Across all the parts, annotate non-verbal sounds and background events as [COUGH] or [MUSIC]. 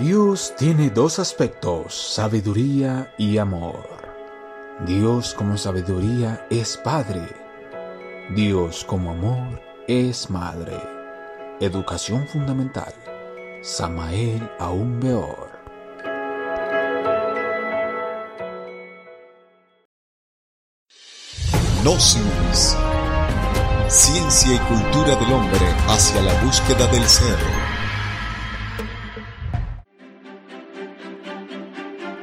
Dios tiene dos aspectos, sabiduría y amor. Dios como sabiduría es Padre. Dios como amor es Madre. Educación fundamental. Samael aún peor. Gnosis. Ciencia y cultura del hombre hacia la búsqueda del ser.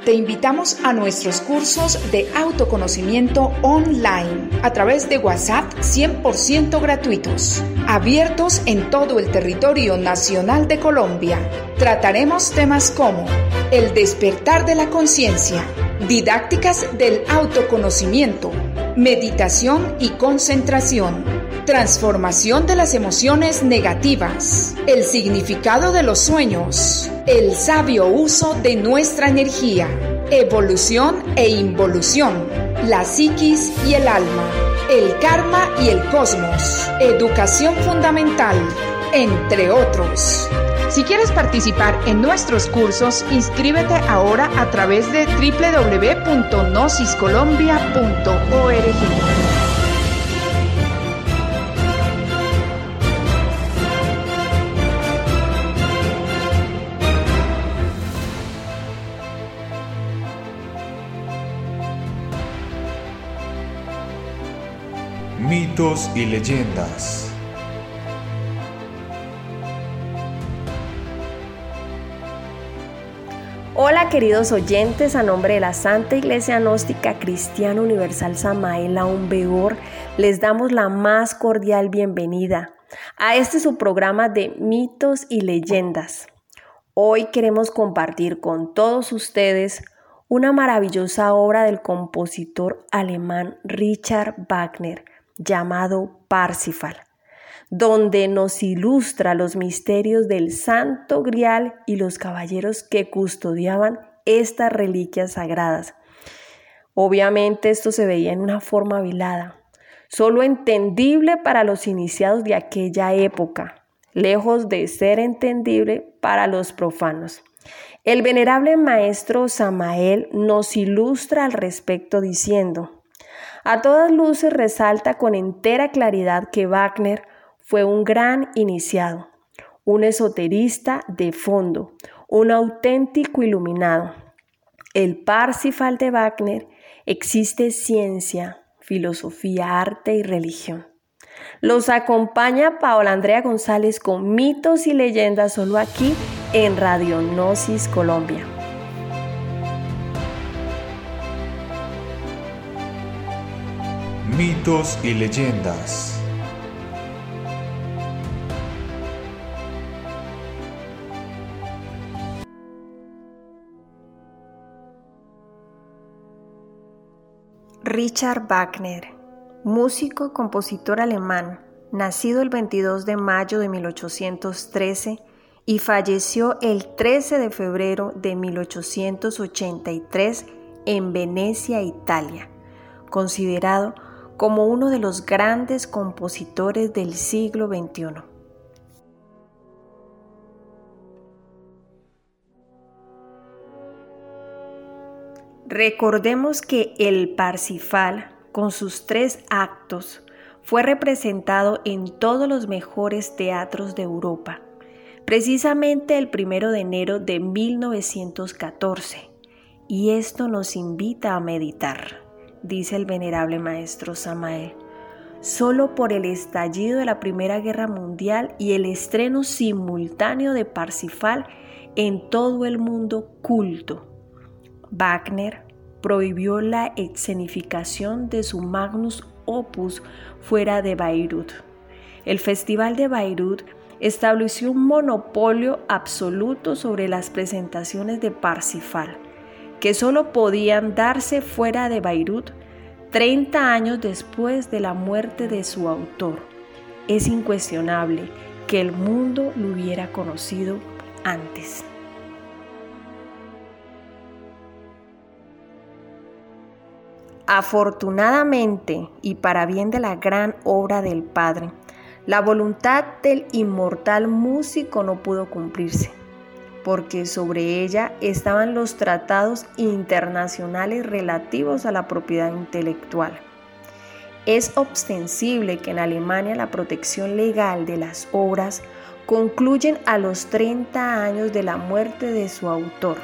Te invitamos a nuestros cursos de autoconocimiento online a través de WhatsApp 100% gratuitos, abiertos en todo el territorio nacional de Colombia. Trataremos temas como el despertar de la conciencia, didácticas del autoconocimiento, meditación y concentración, transformación de las emociones negativas, el significado de los sueños, el sabio uso de nuestra energía, evolución e involución, la psiquis y el alma, el karma y el cosmos, educación fundamental, entre otros. Si quieres participar en nuestros cursos, inscríbete ahora a través de www.nosiscolombia.org. Mitos y leyendas. Hola queridos oyentes, a nombre de la Santa Iglesia Gnóstica Cristiana Universal Samael Aún les damos la más cordial bienvenida a este su programa de mitos y leyendas. Hoy queremos compartir con todos ustedes una maravillosa obra del compositor alemán Richard Wagner llamado Parsifal donde nos ilustra los misterios del Santo Grial y los caballeros que custodiaban estas reliquias sagradas. Obviamente esto se veía en una forma vilada, solo entendible para los iniciados de aquella época, lejos de ser entendible para los profanos. El venerable maestro Samael nos ilustra al respecto diciendo, a todas luces resalta con entera claridad que Wagner fue un gran iniciado, un esoterista de fondo, un auténtico iluminado. El Parsifal de Wagner existe ciencia, filosofía, arte y religión. Los acompaña Paola Andrea González con mitos y leyendas solo aquí en Radio Gnosis Colombia. Mitos y leyendas. Richard Wagner, músico, compositor alemán, nacido el 22 de mayo de 1813 y falleció el 13 de febrero de 1883 en Venecia, Italia, considerado como uno de los grandes compositores del siglo XXI. Recordemos que el Parsifal, con sus tres actos, fue representado en todos los mejores teatros de Europa, precisamente el primero de enero de 1914. Y esto nos invita a meditar, dice el venerable maestro Samael. Solo por el estallido de la Primera Guerra Mundial y el estreno simultáneo de Parsifal en todo el mundo culto Wagner prohibió la escenificación de su magnus opus fuera de Bayreuth. El Festival de Bayreuth estableció un monopolio absoluto sobre las presentaciones de Parsifal, que solo podían darse fuera de Bayreuth 30 años después de la muerte de su autor. Es incuestionable que el mundo lo hubiera conocido antes. Afortunadamente y para bien de la gran obra del Padre, la voluntad del inmortal músico no pudo cumplirse, porque sobre ella estaban los tratados internacionales relativos a la propiedad intelectual. Es ostensible que en Alemania la protección legal de las obras concluyen a los 30 años de la muerte de su autor.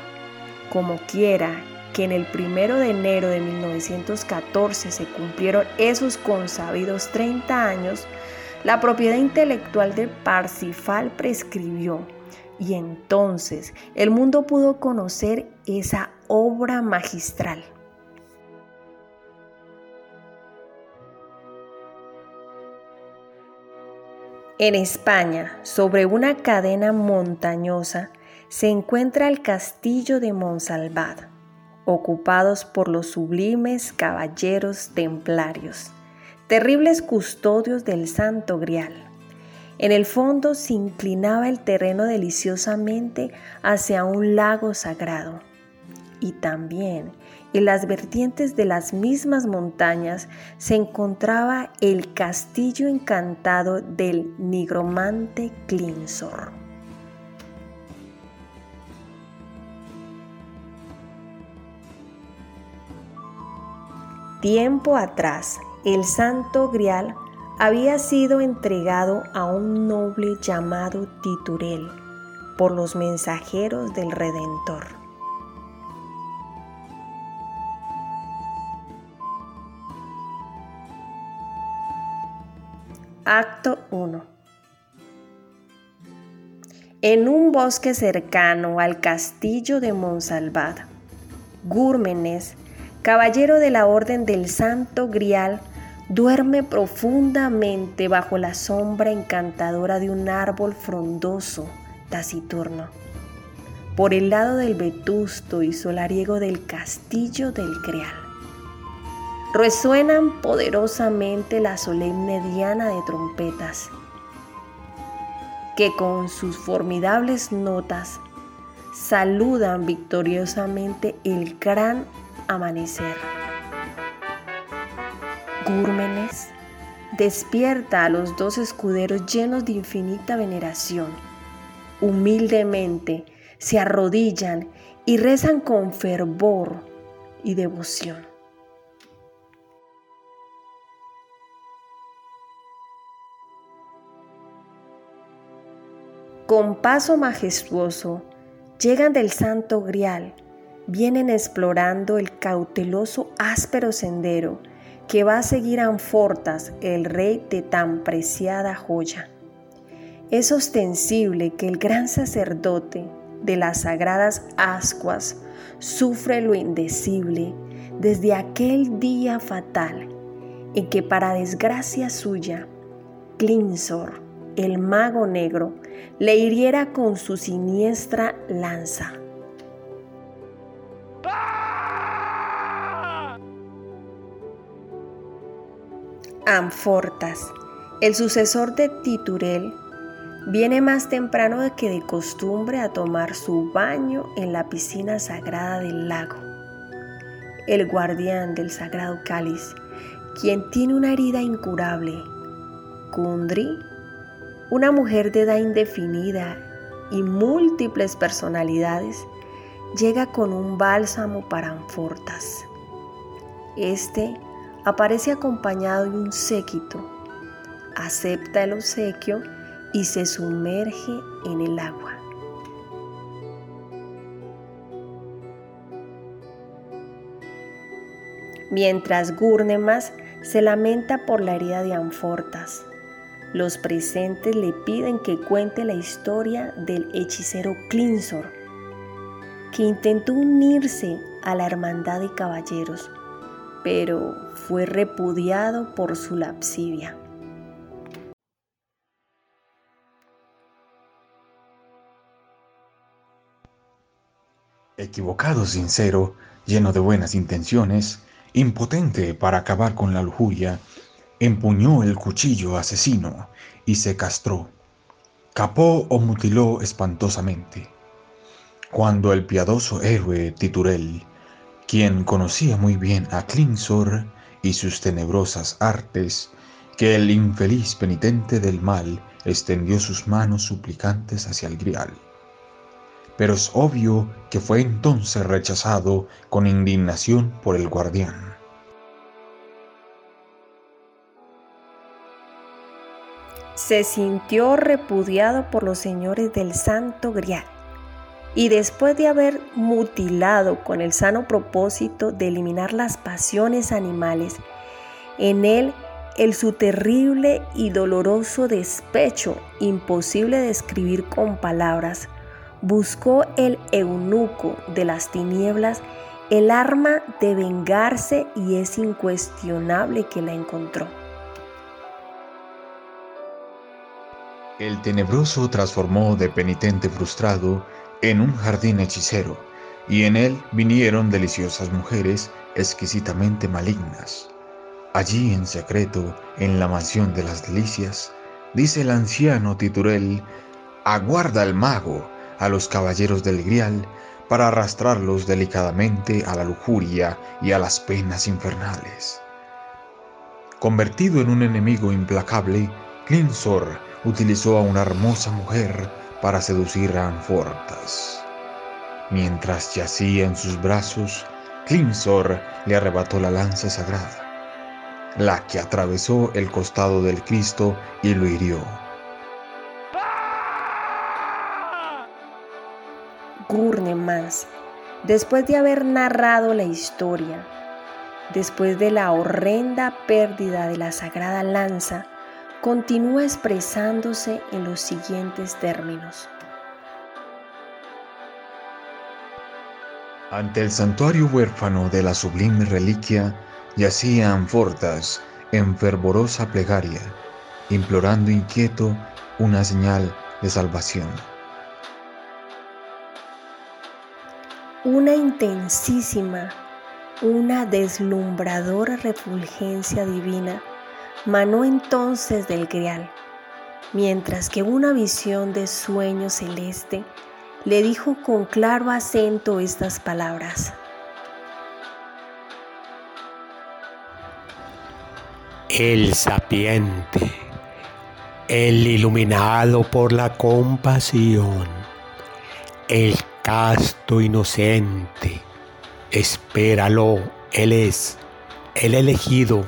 Como quiera que en el primero de enero de 1914 se cumplieron esos consabidos 30 años, la propiedad intelectual de Parsifal prescribió y entonces el mundo pudo conocer esa obra magistral. En España, sobre una cadena montañosa, se encuentra el castillo de Monsalvat, ocupados por los sublimes caballeros templarios, terribles custodios del Santo Grial. En el fondo se inclinaba el terreno deliciosamente hacia un lago sagrado. Y también en las vertientes de las mismas montañas se encontraba el castillo encantado del nigromante Clinsor. Tiempo atrás, el Santo Grial había sido entregado a un noble llamado Titurel por los mensajeros del Redentor. Acto 1 En un bosque cercano al castillo de Monsalvat, Gúrmenes, caballero de la Orden del Santo Grial, duerme profundamente bajo la sombra encantadora de un árbol frondoso, taciturno. Por el lado del vetusto y solariego del castillo del Creal. Resuenan poderosamente la solemne diana de trompetas, que con sus formidables notas saludan victoriosamente el gran amanecer. Gúrmenes despierta a los dos escuderos llenos de infinita veneración. Humildemente se arrodillan y rezan con fervor y devoción. Con paso majestuoso llegan del santo grial, vienen explorando el cauteloso áspero sendero que va a seguir a Anfortas, el rey de tan preciada joya. Es ostensible que el gran sacerdote de las sagradas ascuas sufre lo indecible desde aquel día fatal en que para desgracia suya, Clinsor, el mago negro, le hiriera con su siniestra lanza. Amfortas, el sucesor de Titurel, viene más temprano que de costumbre a tomar su baño en la piscina sagrada del lago. El guardián del sagrado cáliz, quien tiene una herida incurable, Kundri, una mujer de edad indefinida y múltiples personalidades, llega con un bálsamo para Amfortas. Este aparece acompañado de un séquito, acepta el obsequio y se sumerge en el agua. Mientras Gurnemas se lamenta por la herida de Anfortas, los presentes le piden que cuente la historia del hechicero Clinsor, que intentó unirse a la hermandad de caballeros, pero fue repudiado por su lapsivia. Equivocado, sincero, lleno de buenas intenciones, impotente para acabar con la lujuria, empuñó el cuchillo asesino y se castró, capó o mutiló espantosamente. Cuando el piadoso héroe Titurel, quien conocía muy bien a Klingsor, y sus tenebrosas artes, que el infeliz penitente del mal extendió sus manos suplicantes hacia el grial. pero es obvio que fue entonces rechazado con indignación por el guardián. Se sintió repudiado por los señores del Santo Grial y después de haber mutilado con el sano propósito de eliminar las pasiones animales, en él el su terrible y doloroso despecho, imposible de describir con palabras, buscó el eunuco de las tinieblas el arma de vengarse y es incuestionable que la encontró. El tenebroso transformó de penitente frustrado en un jardín hechicero, y en él vinieron deliciosas mujeres exquisitamente malignas. Allí en secreto, en la mansión de las delicias, dice el anciano Titurel, aguarda el mago a los caballeros del grial para arrastrarlos delicadamente a la lujuria y a las penas infernales. Convertido en un enemigo implacable, Clinsor utilizó a una hermosa mujer para seducir a Anfortas. Mientras yacía en sus brazos, Clinsor le arrebató la lanza sagrada, la que atravesó el costado del Cristo y lo hirió. Gurnemans, después de haber narrado la historia, después de la horrenda pérdida de la sagrada lanza, continúa expresándose en los siguientes términos. Ante el santuario huérfano de la sublime reliquia yacía Anfortas en fervorosa plegaria, implorando inquieto una señal de salvación. Una intensísima, una deslumbradora refulgencia divina manó entonces del grial, mientras que una visión de sueño celeste le dijo con claro acento estas palabras. El sapiente, el iluminado por la compasión, el casto inocente, espéralo, Él es el elegido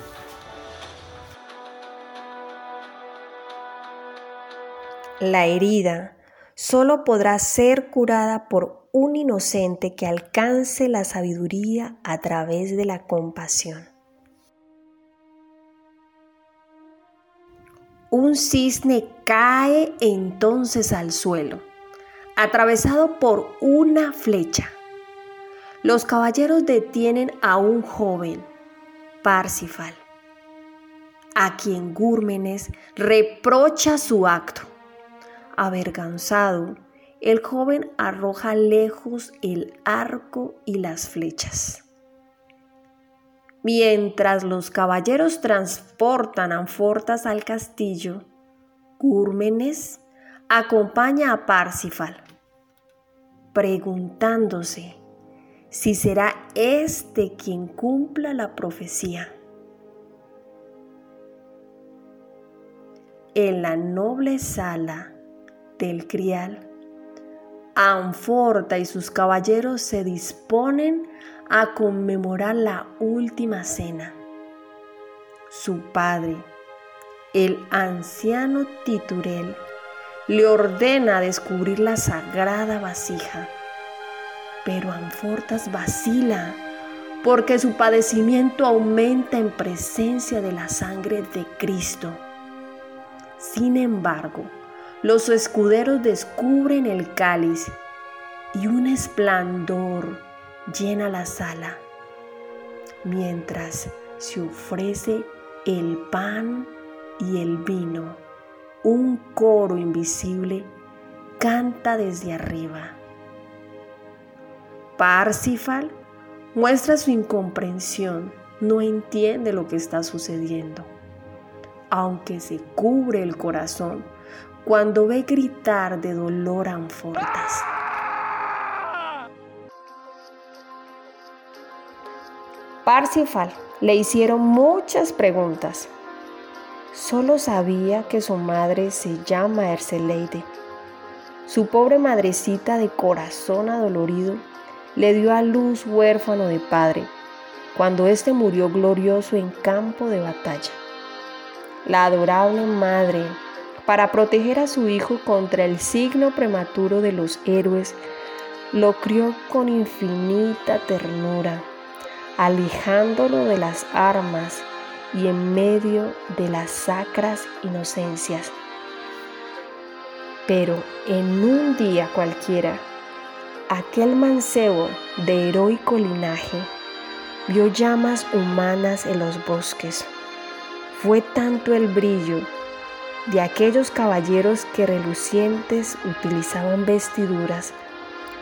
La herida solo podrá ser curada por un inocente que alcance la sabiduría a través de la compasión. Un cisne cae entonces al suelo, atravesado por una flecha. Los caballeros detienen a un joven, Parsifal, a quien Gúrmenes reprocha su acto Avergonzado, el joven arroja lejos el arco y las flechas. Mientras los caballeros transportan anfortas al castillo, Cúrmenes acompaña a Parsifal, preguntándose si será este quien cumpla la profecía. En la noble sala del Crial. Anforta y sus caballeros se disponen a conmemorar la última cena. Su padre, el anciano Titurel, le ordena descubrir la sagrada vasija. Pero Anfortas vacila porque su padecimiento aumenta en presencia de la sangre de Cristo. Sin embargo, los escuderos descubren el cáliz y un esplendor llena la sala, mientras se ofrece el pan y el vino. Un coro invisible canta desde arriba. Parsifal muestra su incomprensión, no entiende lo que está sucediendo, aunque se cubre el corazón cuando ve gritar de dolor a Anfortas. Parsifal le hicieron muchas preguntas. Solo sabía que su madre se llama Erceleide, su pobre madrecita de corazón adolorido le dio a luz huérfano de padre, cuando éste murió glorioso en campo de batalla. La adorable madre, para proteger a su hijo contra el signo prematuro de los héroes, lo crió con infinita ternura, alejándolo de las armas y en medio de las sacras inocencias. Pero en un día cualquiera, aquel mancebo de heroico linaje vio llamas humanas en los bosques. Fue tanto el brillo de aquellos caballeros que relucientes utilizaban vestiduras,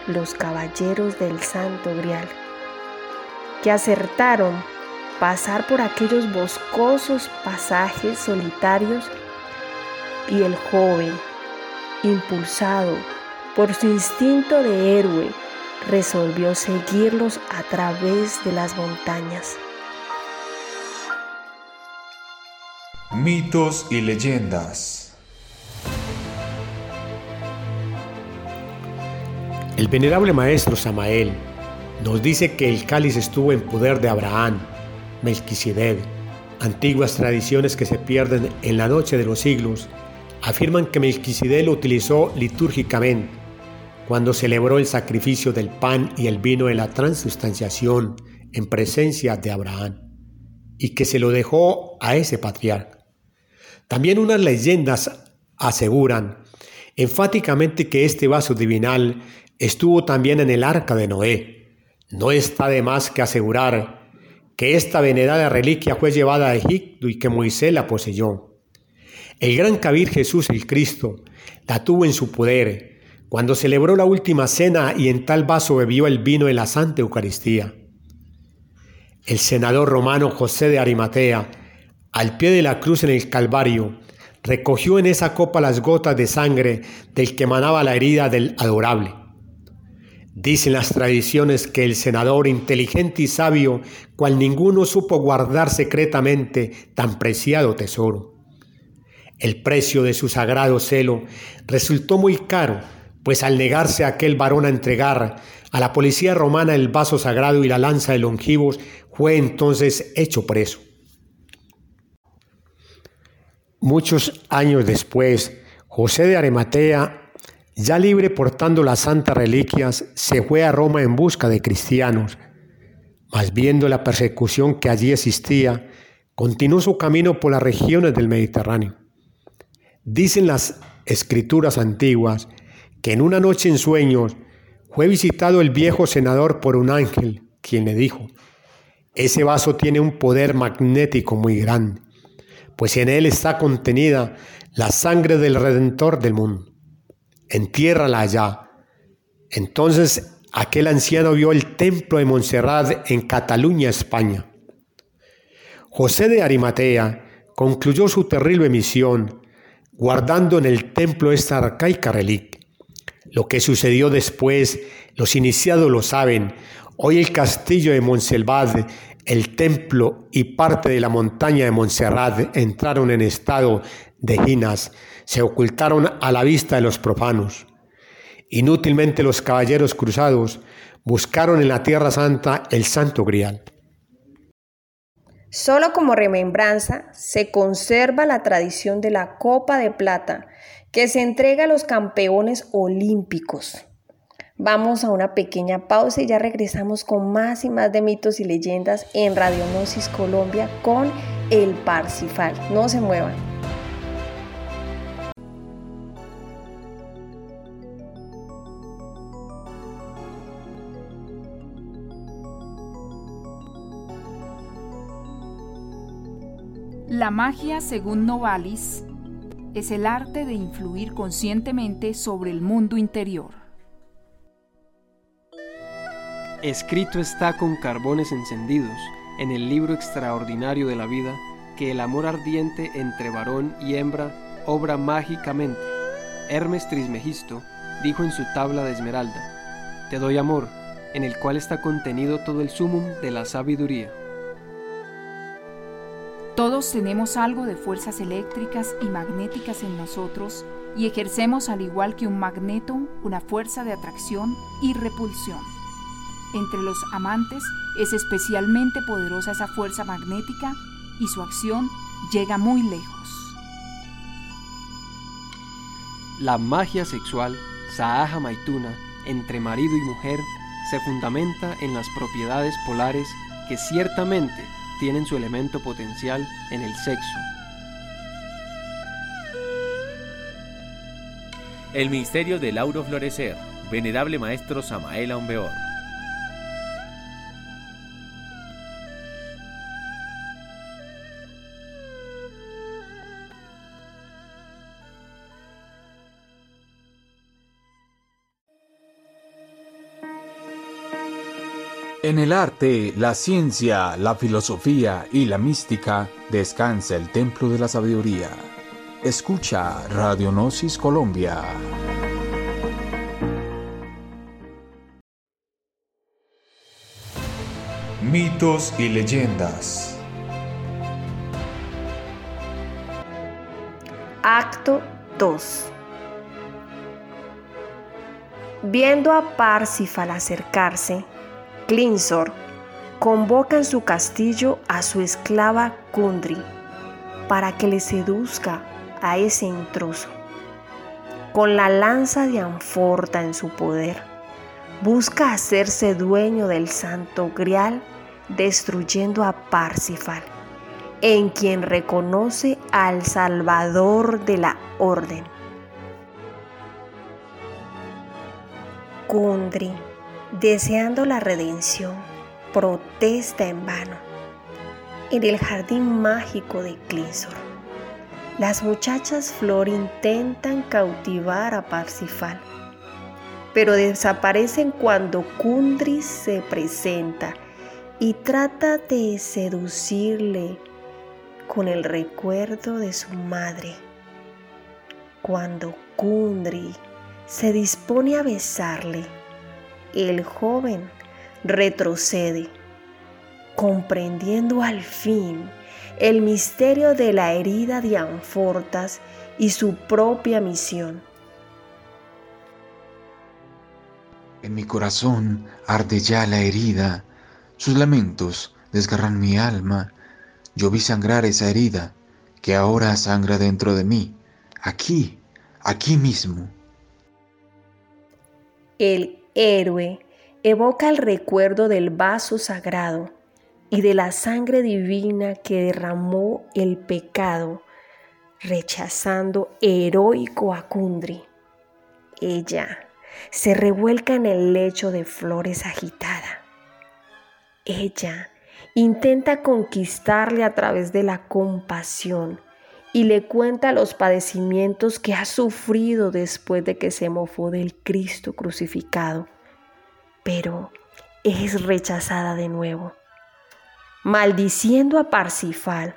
los caballeros del Santo Grial, que acertaron pasar por aquellos boscosos pasajes solitarios y el joven, impulsado por su instinto de héroe, resolvió seguirlos a través de las montañas. Mitos y leyendas. El venerable maestro Samael nos dice que el cáliz estuvo en poder de Abraham, Melquisedec. Antiguas tradiciones que se pierden en la noche de los siglos afirman que Melquisedec lo utilizó litúrgicamente cuando celebró el sacrificio del pan y el vino en la transustanciación en presencia de Abraham y que se lo dejó a ese patriarca. También unas leyendas aseguran enfáticamente que este vaso divinal estuvo también en el arca de Noé. No está de más que asegurar que esta venerada reliquia fue llevada a Egipto y que Moisés la poseyó. El gran Cabir Jesús el Cristo la tuvo en su poder cuando celebró la última cena y en tal vaso bebió el vino en la Santa Eucaristía. El senador romano José de Arimatea, al pie de la cruz en el Calvario, recogió en esa copa las gotas de sangre del que manaba la herida del adorable. Dicen las tradiciones que el senador inteligente y sabio, cual ninguno supo guardar secretamente tan preciado tesoro. El precio de su sagrado celo resultó muy caro, pues al negarse aquel varón a entregar a la policía romana el vaso sagrado y la lanza de longivos, fue entonces hecho preso. Muchos años después, José de Arimatea, ya libre portando las santas reliquias, se fue a Roma en busca de cristianos, mas viendo la persecución que allí existía, continuó su camino por las regiones del Mediterráneo. Dicen las escrituras antiguas que en una noche en sueños fue visitado el viejo senador por un ángel, quien le dijo, ese vaso tiene un poder magnético muy grande, pues en él está contenida la sangre del Redentor del mundo. Entiérrala allá. Entonces aquel anciano vio el templo de Montserrat en Cataluña, España. José de Arimatea concluyó su terrible misión guardando en el templo esta arcaica reliquia. Lo que sucedió después, los iniciados lo saben. Hoy el castillo de Montselvat, el templo y parte de la montaña de Montserrat entraron en estado de ginas, se ocultaron a la vista de los profanos. Inútilmente los caballeros cruzados buscaron en la Tierra Santa el Santo Grial. Solo como remembranza se conserva la tradición de la copa de plata que se entrega a los campeones olímpicos. Vamos a una pequeña pausa y ya regresamos con más y más de mitos y leyendas en Radionosis Colombia con el Parcifal. No se muevan. La magia, según Novalis, es el arte de influir conscientemente sobre el mundo interior. Escrito está con carbones encendidos en el libro extraordinario de la vida que el amor ardiente entre varón y hembra obra mágicamente. Hermes Trismegisto dijo en su tabla de esmeralda, Te doy amor, en el cual está contenido todo el sumum de la sabiduría. Todos tenemos algo de fuerzas eléctricas y magnéticas en nosotros y ejercemos al igual que un magneto una fuerza de atracción y repulsión. Entre los amantes es especialmente poderosa esa fuerza magnética y su acción llega muy lejos. La magia sexual, Saaja Maituna, entre marido y mujer, se fundamenta en las propiedades polares que ciertamente tienen su elemento potencial en el sexo. El Ministerio del Lauro Florecer, Venerable Maestro Samael Aumbeor. En el arte, la ciencia, la filosofía y la mística descansa el templo de la sabiduría. Escucha Radionosis Colombia. Mitos y leyendas. Acto 2 Viendo a Parsifal acercarse, Clinsor convoca en su castillo a su esclava Kundry para que le seduzca a ese intruso. Con la lanza de Anforta en su poder, busca hacerse dueño del santo grial destruyendo a Parsifal, en quien reconoce al Salvador de la Orden. Kundry deseando la redención, protesta en vano. En el jardín mágico de Clinsor, las muchachas Flor intentan cautivar a Parsifal, pero desaparecen cuando Kundry se presenta y trata de seducirle con el recuerdo de su madre. Cuando Kundry se dispone a besarle, el joven retrocede, comprendiendo al fin el misterio de la herida de Anfortas y su propia misión. En mi corazón arde ya la herida, sus lamentos desgarran mi alma. Yo vi sangrar esa herida que ahora sangra dentro de mí, aquí, aquí mismo. El héroe evoca el recuerdo del vaso sagrado y de la sangre divina que derramó el pecado, rechazando heroico a Kundry. Ella se revuelca en el lecho de flores agitada. Ella intenta conquistarle a través de la compasión y le cuenta los padecimientos que ha sufrido después de que se mofó del Cristo crucificado, pero es rechazada de nuevo, maldiciendo a Parsifal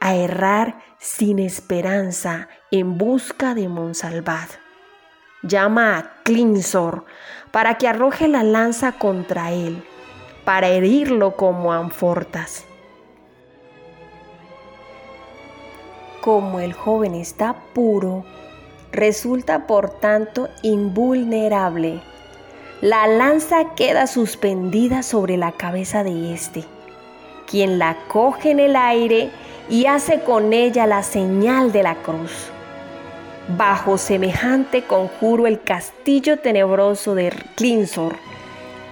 a errar sin esperanza en busca de Monsalvat. Llama a Clinsor para que arroje la lanza contra él, para herirlo como Anfortas. Como el joven está puro, resulta por tanto invulnerable. La lanza queda suspendida sobre la cabeza de éste, quien la coge en el aire y hace con ella la señal de la cruz. Bajo semejante conjuro el castillo tenebroso de Clinsor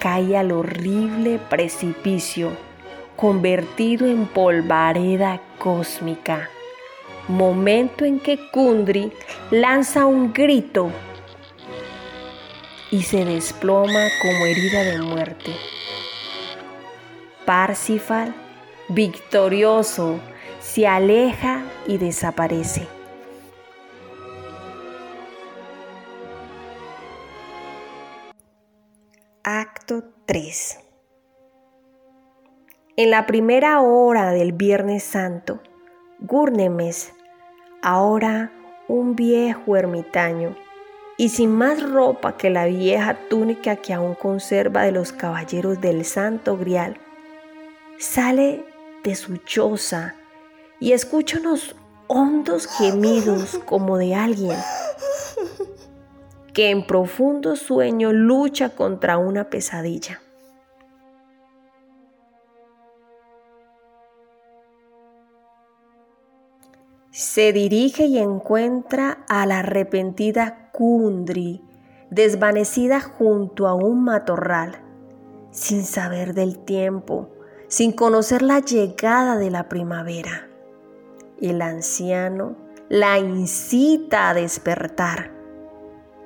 cae al horrible precipicio, convertido en polvareda cósmica momento en que Kundry lanza un grito y se desploma como herida de muerte. Parsifal, victorioso, se aleja y desaparece. Acto 3 En la primera hora del Viernes Santo, Gurnemes ahora un viejo ermitaño, y sin más ropa que la vieja túnica que aún conserva de los caballeros del Santo Grial, sale de su choza y escucho unos hondos gemidos [LAUGHS] como de alguien que en profundo sueño lucha contra una pesadilla. Se dirige y encuentra a la arrepentida Kundri, desvanecida junto a un matorral, sin saber del tiempo, sin conocer la llegada de la primavera. El anciano la incita a despertar.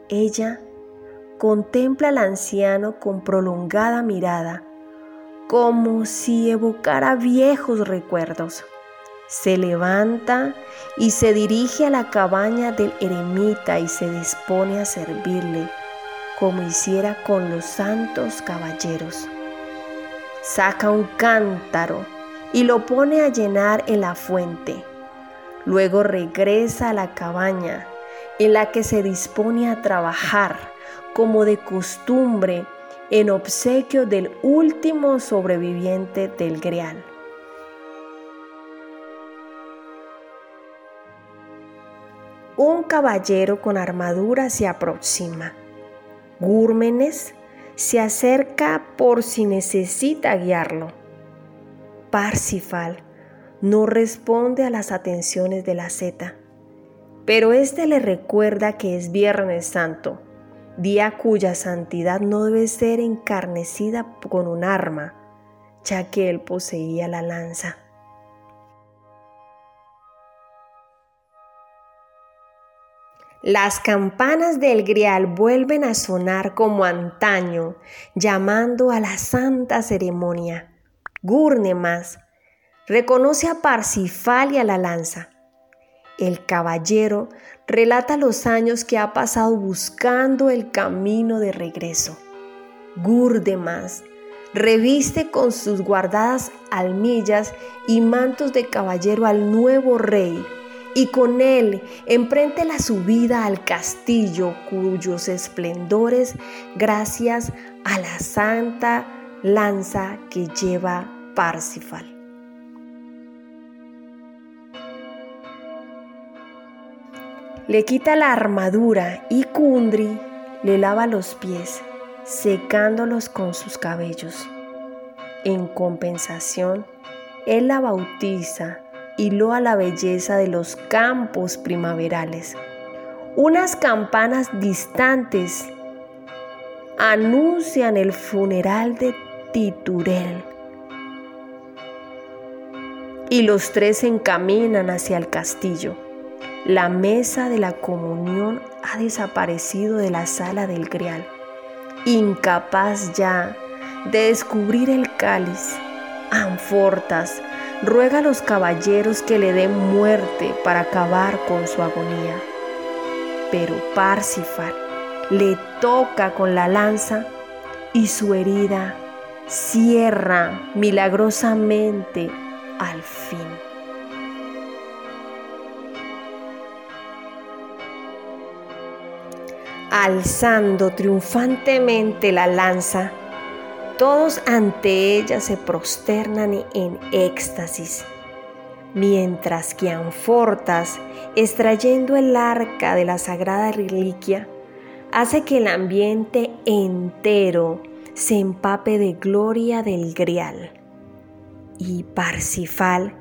Ella contempla al anciano con prolongada mirada, como si evocara viejos recuerdos. Se levanta y se dirige a la cabaña del eremita y se dispone a servirle, como hiciera con los santos caballeros. Saca un cántaro y lo pone a llenar en la fuente. Luego regresa a la cabaña en la que se dispone a trabajar como de costumbre en obsequio del último sobreviviente del Grial. Un caballero con armadura se aproxima. Gúrmenes se acerca por si necesita guiarlo. Parsifal no responde a las atenciones de la zeta, pero éste le recuerda que es Viernes Santo, día cuya santidad no debe ser encarnecida con un arma, ya que él poseía la lanza. Las campanas del grial vuelven a sonar como antaño, llamando a la santa ceremonia. Gurnemas Reconoce a Parsifal y a la lanza. El caballero relata los años que ha pasado buscando el camino de regreso. Gurdemas reviste con sus guardadas almillas y mantos de caballero al nuevo rey y con él emprende la subida al castillo cuyos esplendores gracias a la santa lanza que lleva Parsifal. Le quita la armadura y Kundri le lava los pies, secándolos con sus cabellos. En compensación, él la bautiza y loa la belleza de los campos primaverales. Unas campanas distantes anuncian el funeral de Titurel. Y los tres se encaminan hacia el castillo. La mesa de la comunión ha desaparecido de la sala del grial, incapaz ya de descubrir el cáliz. Anfortas ruega a los caballeros que le den muerte para acabar con su agonía. Pero Parsifal le toca con la lanza y su herida cierra milagrosamente al fin. alzando triunfantemente la lanza, todos ante ella se prosternan en éxtasis, mientras que Anfortas, extrayendo el arca de la sagrada reliquia, hace que el ambiente entero se empape de gloria del grial. Y Parsifal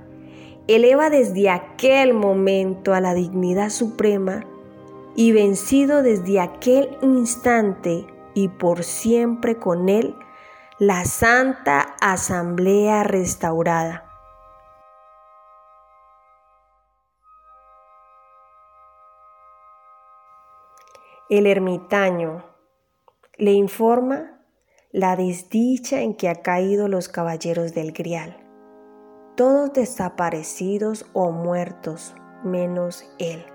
eleva desde aquel momento a la dignidad suprema y vencido desde aquel instante y por siempre con él la Santa Asamblea restaurada. El ermitaño le informa la desdicha en que ha caído los caballeros del Grial, todos desaparecidos o muertos, menos él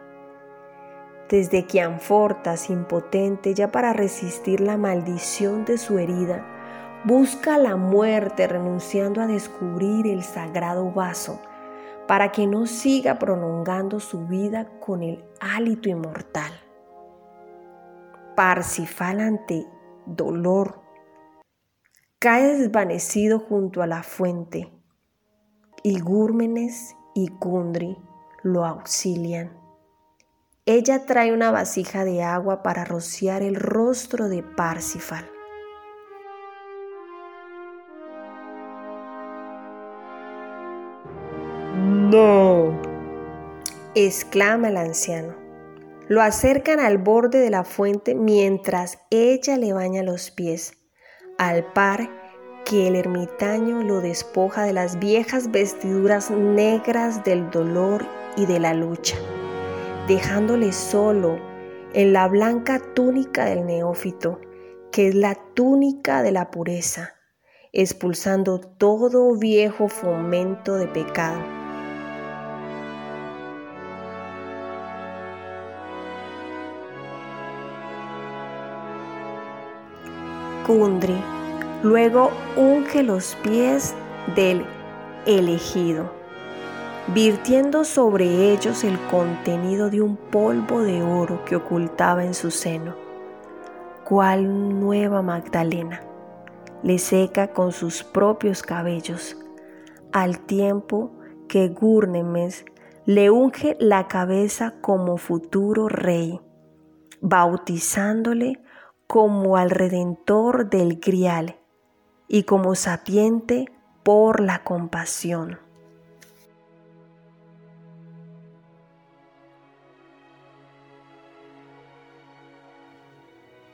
desde que Anfortas, impotente ya para resistir la maldición de su herida, busca la muerte renunciando a descubrir el sagrado vaso para que no siga prolongando su vida con el hálito inmortal. Parsifal ante dolor cae desvanecido junto a la fuente y Gúrmenes y Kundri lo auxilian. Ella trae una vasija de agua para rociar el rostro de Parsifal. No, exclama el anciano. Lo acercan al borde de la fuente mientras ella le baña los pies, al par que el ermitaño lo despoja de las viejas vestiduras negras del dolor y de la lucha dejándole solo en la blanca túnica del neófito, que es la túnica de la pureza, expulsando todo viejo fomento de pecado. Luego unge los pies del elegido virtiendo sobre ellos el contenido de un polvo de oro que ocultaba en su seno. Cual nueva Magdalena, le seca con sus propios cabellos, al tiempo que Gurnemes le unge la cabeza como futuro rey, bautizándole como al redentor del grial y como sapiente por la compasión.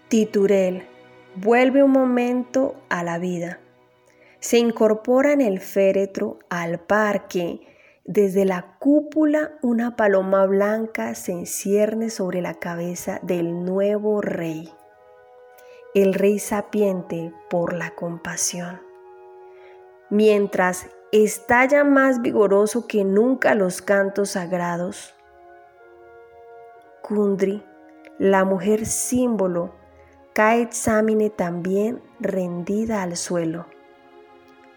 Titurel vuelve un momento a la vida. Se incorpora en el féretro al parque. Desde la cúpula una paloma blanca se encierne sobre la cabeza del nuevo rey, el rey sapiente por la compasión. Mientras estalla más vigoroso que nunca los cantos sagrados, Kundri, la mujer símbolo cae examine también rendida al suelo,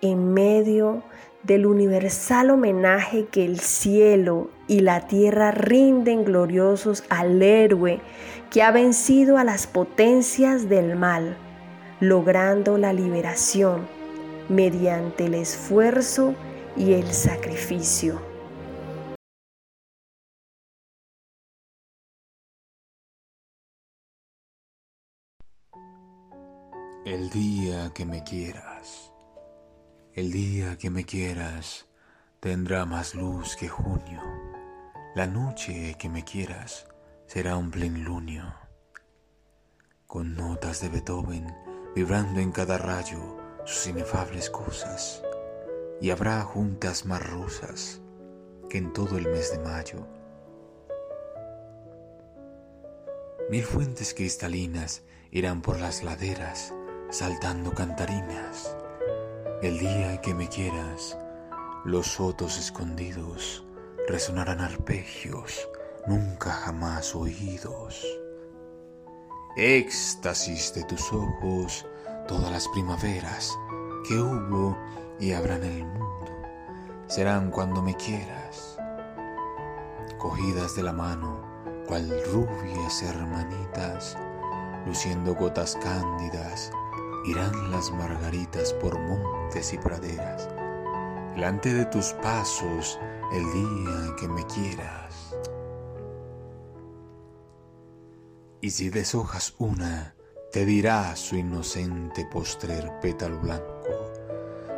en medio del universal homenaje que el cielo y la tierra rinden gloriosos al héroe que ha vencido a las potencias del mal, logrando la liberación mediante el esfuerzo y el sacrificio. El día que me quieras, el día que me quieras, tendrá más luz que junio. La noche que me quieras será un plenilunio. Con notas de Beethoven vibrando en cada rayo sus inefables cosas. Y habrá juntas más rosas que en todo el mes de mayo. Mil fuentes cristalinas irán por las laderas saltando cantarinas. El día que me quieras, los sotos escondidos resonarán arpegios nunca jamás oídos. Éxtasis de tus ojos, todas las primaveras que hubo y habrá en el mundo, serán cuando me quieras. Cogidas de la mano, cual rubias hermanitas, luciendo gotas cándidas irán las margaritas por montes y praderas, delante de tus pasos el día que me quieras. Y si deshojas una, te dirá su inocente postrer pétalo blanco.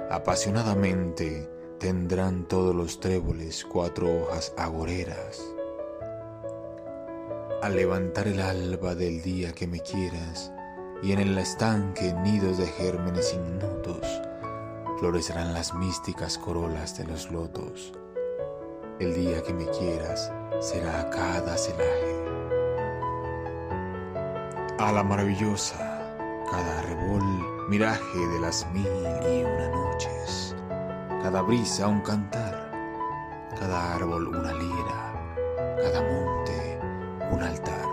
Apasionadamente tendrán todos los tréboles cuatro hojas agoreras. Al levantar el alba del día que me quieras, y en el estanque nidos de gérmenes ignotos florecerán las místicas corolas de los lotos. El día que me quieras será cada celaje. A la maravillosa, cada rebol miraje de las mil y una noches, cada brisa un cantar, cada árbol una lira, cada monte un altar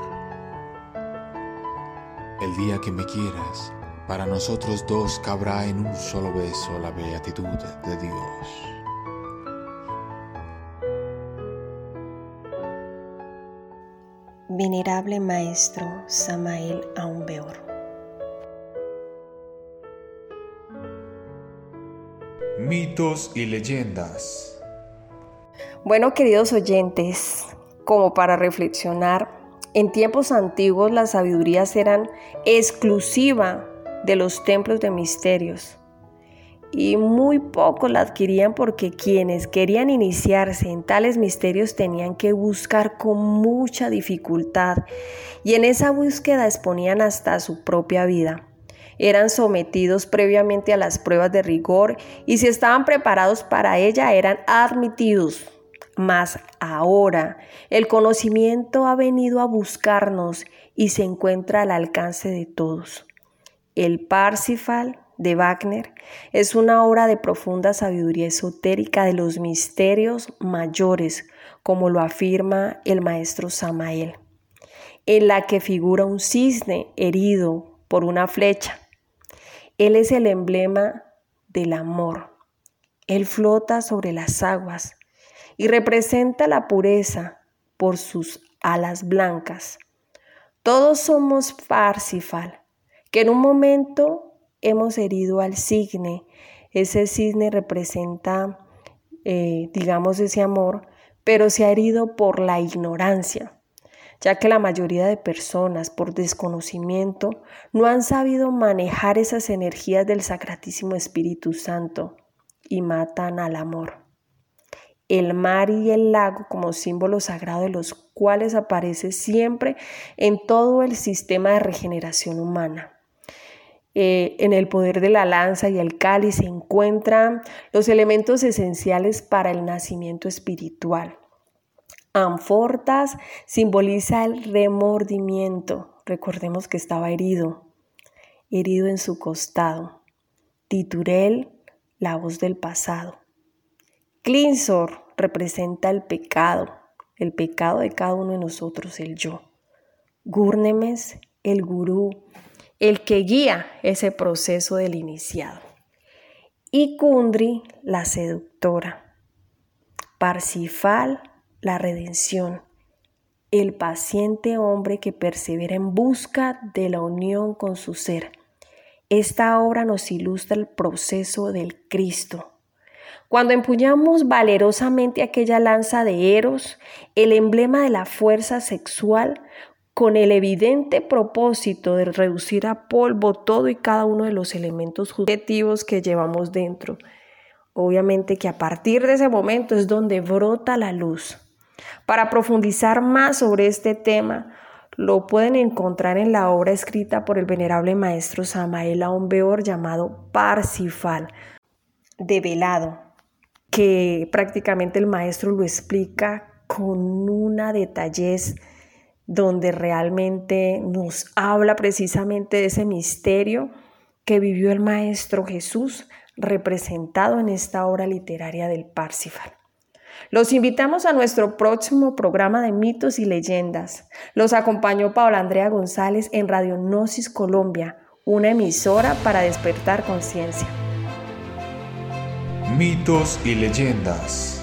el día que me quieras, para nosotros dos cabrá en un solo beso la beatitud de Dios. Venerable Maestro Samael Aumbeor. Mitos y leyendas. Bueno, queridos oyentes, como para reflexionar, en tiempos antiguos las sabidurías eran exclusiva de los templos de misterios y muy pocos la adquirían porque quienes querían iniciarse en tales misterios tenían que buscar con mucha dificultad y en esa búsqueda exponían hasta su propia vida. Eran sometidos previamente a las pruebas de rigor y si estaban preparados para ella eran admitidos. Mas ahora el conocimiento ha venido a buscarnos y se encuentra al alcance de todos. El Parsifal de Wagner es una obra de profunda sabiduría esotérica de los misterios mayores, como lo afirma el maestro Samael, en la que figura un cisne herido por una flecha. Él es el emblema del amor. Él flota sobre las aguas y representa la pureza por sus alas blancas. Todos somos Parsifal, que en un momento hemos herido al cisne. Ese cisne representa, eh, digamos, ese amor, pero se ha herido por la ignorancia, ya que la mayoría de personas, por desconocimiento, no han sabido manejar esas energías del Sacratísimo Espíritu Santo y matan al amor. El mar y el lago como símbolo sagrado de los cuales aparece siempre en todo el sistema de regeneración humana. Eh, en el poder de la lanza y el cáliz se encuentran los elementos esenciales para el nacimiento espiritual. Anfortas simboliza el remordimiento. Recordemos que estaba herido, herido en su costado. Titurel, la voz del pasado. Clinsor representa el pecado, el pecado de cada uno de nosotros, el yo. Gurnemes, el gurú, el que guía ese proceso del iniciado. Y Kundri, la seductora. Parsifal, la redención. El paciente hombre que persevera en busca de la unión con su ser. Esta obra nos ilustra el proceso del Cristo. Cuando empuñamos valerosamente aquella lanza de Eros, el emblema de la fuerza sexual, con el evidente propósito de reducir a polvo todo y cada uno de los elementos subjetivos que llevamos dentro. Obviamente que a partir de ese momento es donde brota la luz. Para profundizar más sobre este tema, lo pueden encontrar en la obra escrita por el venerable maestro Samael Aumbeor llamado Parsifal, develado, que prácticamente el maestro lo explica con una detallez donde realmente nos habla precisamente de ese misterio que vivió el Maestro Jesús representado en esta obra literaria del Parsifal. Los invitamos a nuestro próximo programa de mitos y leyendas. Los acompañó Paola Andrea González en Radio Gnosis Colombia, una emisora para despertar conciencia. Mitos y leyendas.